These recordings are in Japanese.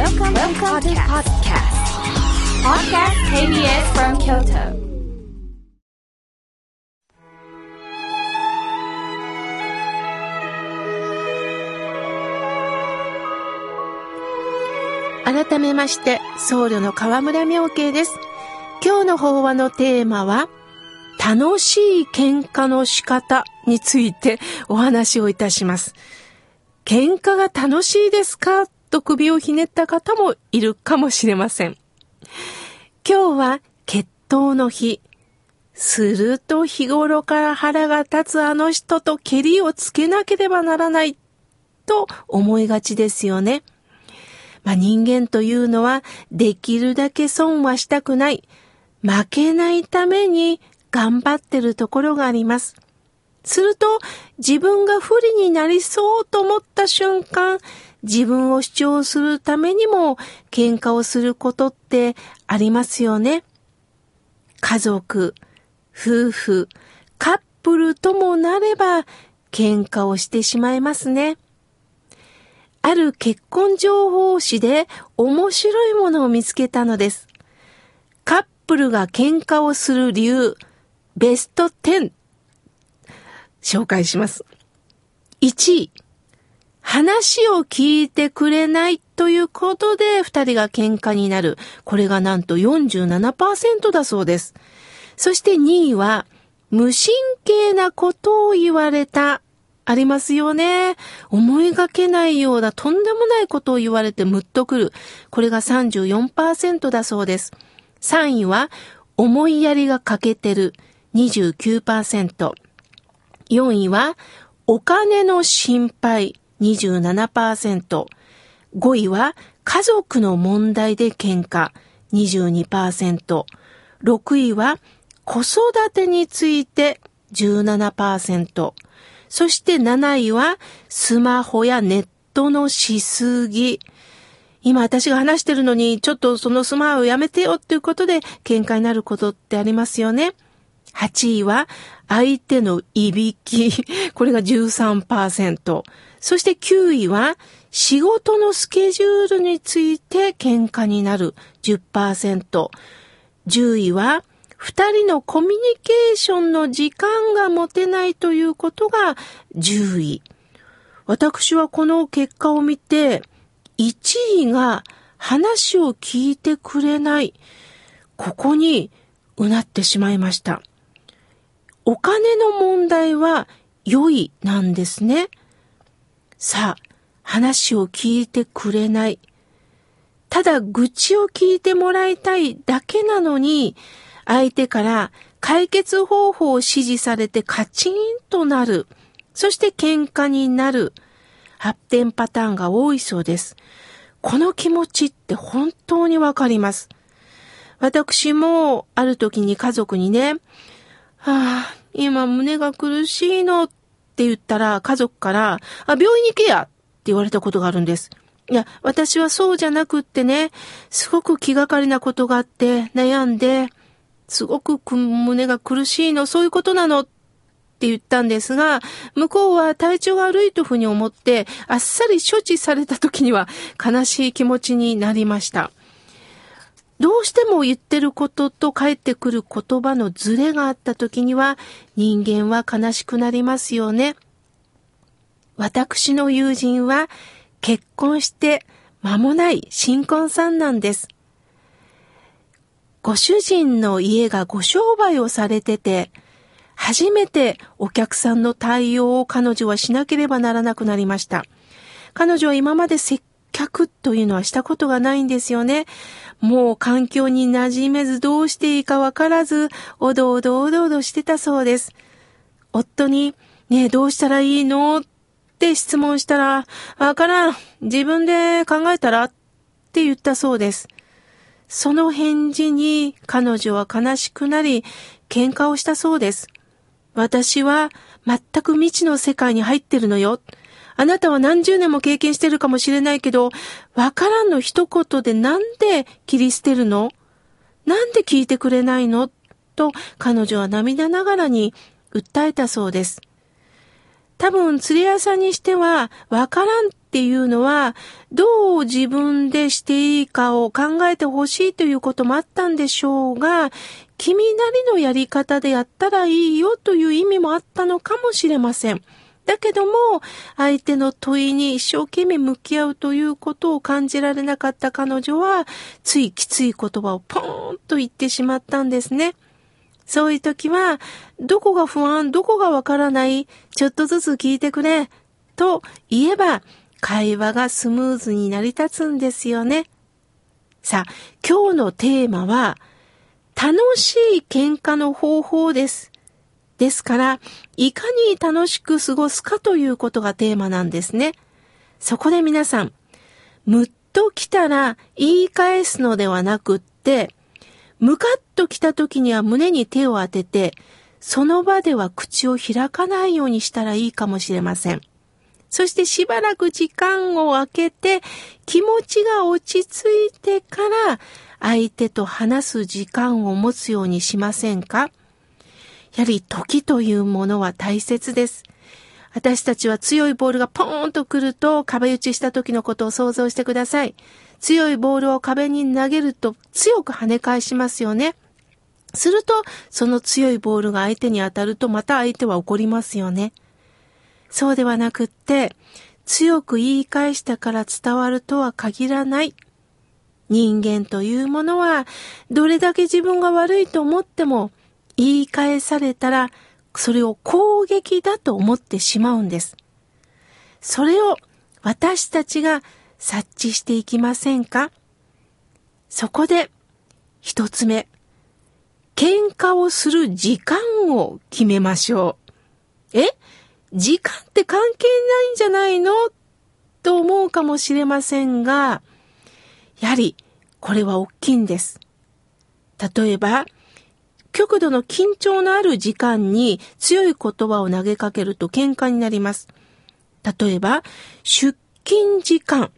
Welcome, Welcome to podcast. Podcast KBS from Kyoto. 改めまして、僧侶の河村明慶です。今日の法話のテーマは、楽しい喧嘩の仕方についてお話をいたします。喧嘩が楽しいですか？と首をひねった方もいるかもしれません。今日は決闘の日。すると日頃から腹が立つあの人と蹴りをつけなければならないと思いがちですよね。まあ、人間というのはできるだけ損はしたくない。負けないために頑張ってるところがあります。すると自分が不利になりそうと思った瞬間、自分を主張するためにも喧嘩をすることってありますよね。家族、夫婦、カップルともなれば喧嘩をしてしまいますね。ある結婚情報誌で面白いものを見つけたのです。カップルが喧嘩をする理由、ベスト10、紹介します。1位、話を聞いてくれないということで二人が喧嘩になる。これがなんと47%だそうです。そして2位は、無神経なことを言われた。ありますよね。思いがけないようなとんでもないことを言われてムッとくる。これが34%だそうです。3位は、思いやりが欠けてる。29%。4位は、お金の心配。27%。5位は、家族の問題で喧嘩。22%。6位は、子育てについて17%。そして7位は、スマホやネットのしすぎ。今私が話してるのに、ちょっとそのスマホをやめてよっていうことで喧嘩になることってありますよね。8位は、相手のいびき。これが13%。そして9位は、仕事のスケジュールについて喧嘩になる10%。10位は、二人のコミュニケーションの時間が持てないということが10位。私はこの結果を見て、1位が話を聞いてくれない。ここにうなってしまいました。お金の問題は良いなんですね。さあ、話を聞いてくれない。ただ愚痴を聞いてもらいたいだけなのに、相手から解決方法を指示されてカチンとなる。そして喧嘩になる。発展パターンが多いそうです。この気持ちって本当にわかります。私もある時に家族にね、はあ、今胸が苦しいのって言ったら家族から、あ、病院に行けやって言われたことがあるんです。いや、私はそうじゃなくってね、すごく気がかりなことがあって悩んで、すごく胸が苦しいの、そういうことなのって言ったんですが、向こうは体調が悪いというふうに思って、あっさり処置された時には悲しい気持ちになりました。どうしても言ってることと返ってくる言葉のズレがあった時には人間は悲しくなりますよね。私の友人は結婚して間もない新婚さんなんです。ご主人の家がご商売をされてて、初めてお客さんの対応を彼女はしなければならなくなりました。彼女は今まで接客というのはしたことがないんですよね。もう環境に馴染めずどうしていいかわからず、おどおどおどおどしてたそうです。夫に、ねえどうしたらいいの？って質問したら、わからん。自分で考えたら？って言ったそうです。その返事に彼女は悲しくなり、喧嘩をしたそうです。私は全く未知の世界に入ってるのよ。あなたは何十年も経験してるかもしれないけど、わからんの一言でなんで切り捨てるの？なんで聞いてくれないの？と彼女は涙ながらに訴えたそうです。多分、釣り屋さんにしては、わからんっていうのは、どう自分でしていいかを考えてほしいということもあったんでしょうが、君なりのやり方でやったらいいよという意味もあったのかもしれません。だけども、相手の問いに一生懸命向き合うということを感じられなかった彼女は、ついきつい言葉をポーンと言ってしまったんですね。そういう時は、どこが不安、どこがわからない、ちょっとずつ聞いてくれ、と言えば、会話がスムーズに成り立つんですよね。さあ、今日のテーマは、楽しい喧嘩の方法です。ですから、いかに楽しく過ごすかということがテーマなんですね。そこで皆さん、むっと来たら言い返すのではなくって、ムカッと来た時には胸に手を当てて、その場では口を開かないようにしたらいいかもしれません。そしてしばらく時間を空けて気持ちが落ち着いてから相手と話す時間を持つようにしませんか？やはり時というものは大切です。私たちは強いボールがポーンと来ると壁打ちした時のことを想像してください。強いボールを壁に投げると強く跳ね返しますよね。すると、その強いボールが相手に当たるとまた相手は怒りますよね。そうではなくって、強く言い返したから伝わるとは限らない。人間というものは、どれだけ自分が悪いと思っても、言い返されたら、それを攻撃だと思ってしまうんです。それを私たちが察知していきませんか？そこで、一つ目、喧嘩をする時間を決めましょう。え？時間って関係ないんじゃないの？と思うかもしれませんが、やはりこれは大きいんです。例えば、極度の緊張のある時間に強い言葉を投げかけると喧嘩になります。例えば、出勤時間。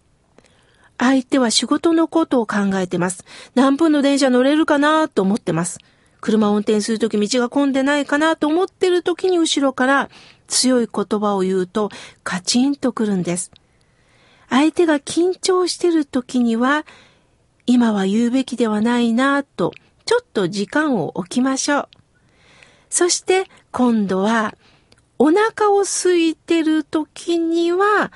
相手は仕事のことを考えてます。何分の電車乗れるかなと思ってます。車を運転するとき道が混んでないかなと思ってるときに後ろから強い言葉を言うとカチンとくるんです。相手が緊張してるときには今は言うべきではないなとちょっと時間を置きましょう。そして今度はお腹を空いてる時には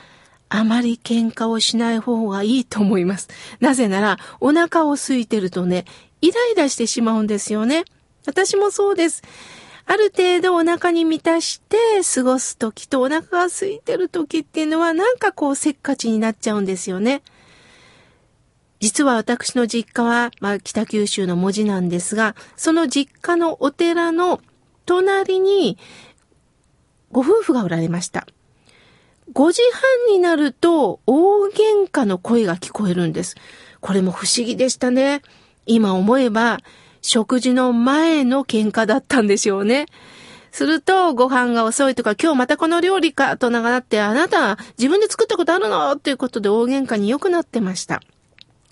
あまり喧嘩をしない方がいいと思います。なぜならお腹を空いてるとね、イライラしてしまうんですよね。私もそうです。ある程度お腹に満たして過ごす時とお腹が空いてる時っていうのはなんかこうせっかちになっちゃうんですよね。実は私の実家は、まあ、北九州の文字なんですが、その実家のお寺の隣にご夫婦がおられました。5時半になると大喧嘩の声が聞こえるんです。これも不思議でしたね。今思えば食事の前の喧嘩だったんでしょうね。すると、ご飯が遅いとか、今日またこの料理かと長なって、あなた自分で作ったことあるの？ということで大喧嘩に良くなってました。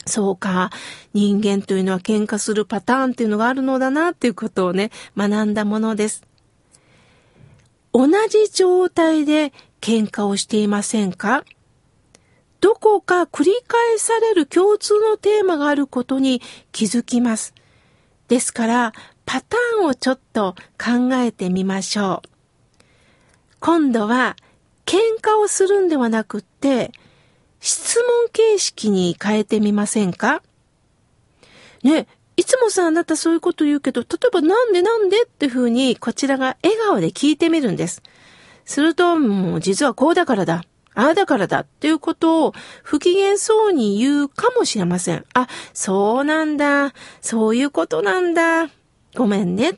そうか。人間というのは喧嘩するパターンっていうのがあるのだなっていうことをね、学んだものです。同じ状態で喧嘩をしていませんか？どこか繰り返される共通のテーマがあることに気づきます。ですから、パターンをちょっと考えてみましょう。今度は、喧嘩をするんではなくって、質問形式に変えてみませんか？ね、いつもさ、あなたそういうこと言うけど、例えばなんでなんでって風に、こちらが笑顔で聞いてみるんです。すると、もう実はこうだからだ。ああだからだっていうことを不機嫌そうに言うかもしれません。あ、そうなんだ。そういうことなんだ。ごめんね。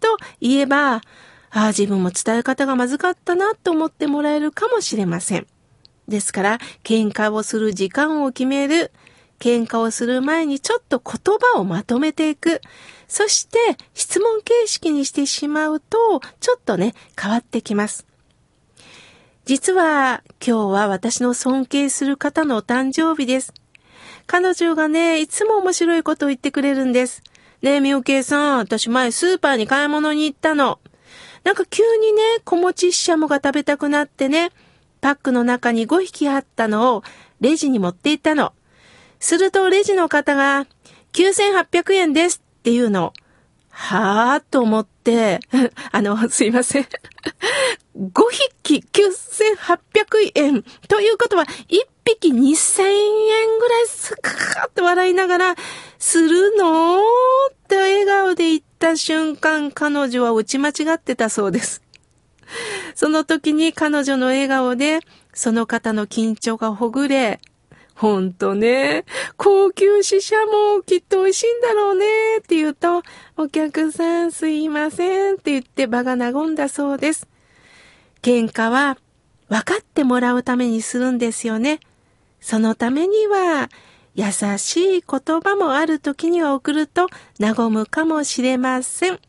と言えば、ああ、自分も伝え方がまずかったなと思ってもらえるかもしれません。ですから、喧嘩をする時間を決める。喧嘩をする前にちょっと言葉をまとめていく。そして質問形式にしてしまうと、ちょっとね、変わってきます。実は今日は私の尊敬する方のお誕生日です。彼女がね、いつも面白いことを言ってくれるんです。ねえ、みおけいさん、私前スーパーに買い物に行ったの。なんか急にね、小餅ししゃもが食べたくなってね、パックの中に5匹あったのをレジに持って行ったの。するとレジの方が9800円ですっていうの。はぁと思って、あの、すいません。5匹9800円ということは、1匹2000円ぐらいスカーって笑いながら、するのって笑顔で言った瞬間、彼女は打ち間違ってたそうです。その時に彼女の笑顔で、その方の緊張がほぐれ、ほんとね、高級死者もきっと美味しいんだろうねって言うと、お客さんすいませんって言って場が和んだそうです。喧嘩は分かってもらうためにするんですよね。そのためには、優しい言葉もある時には送ると和むかもしれません。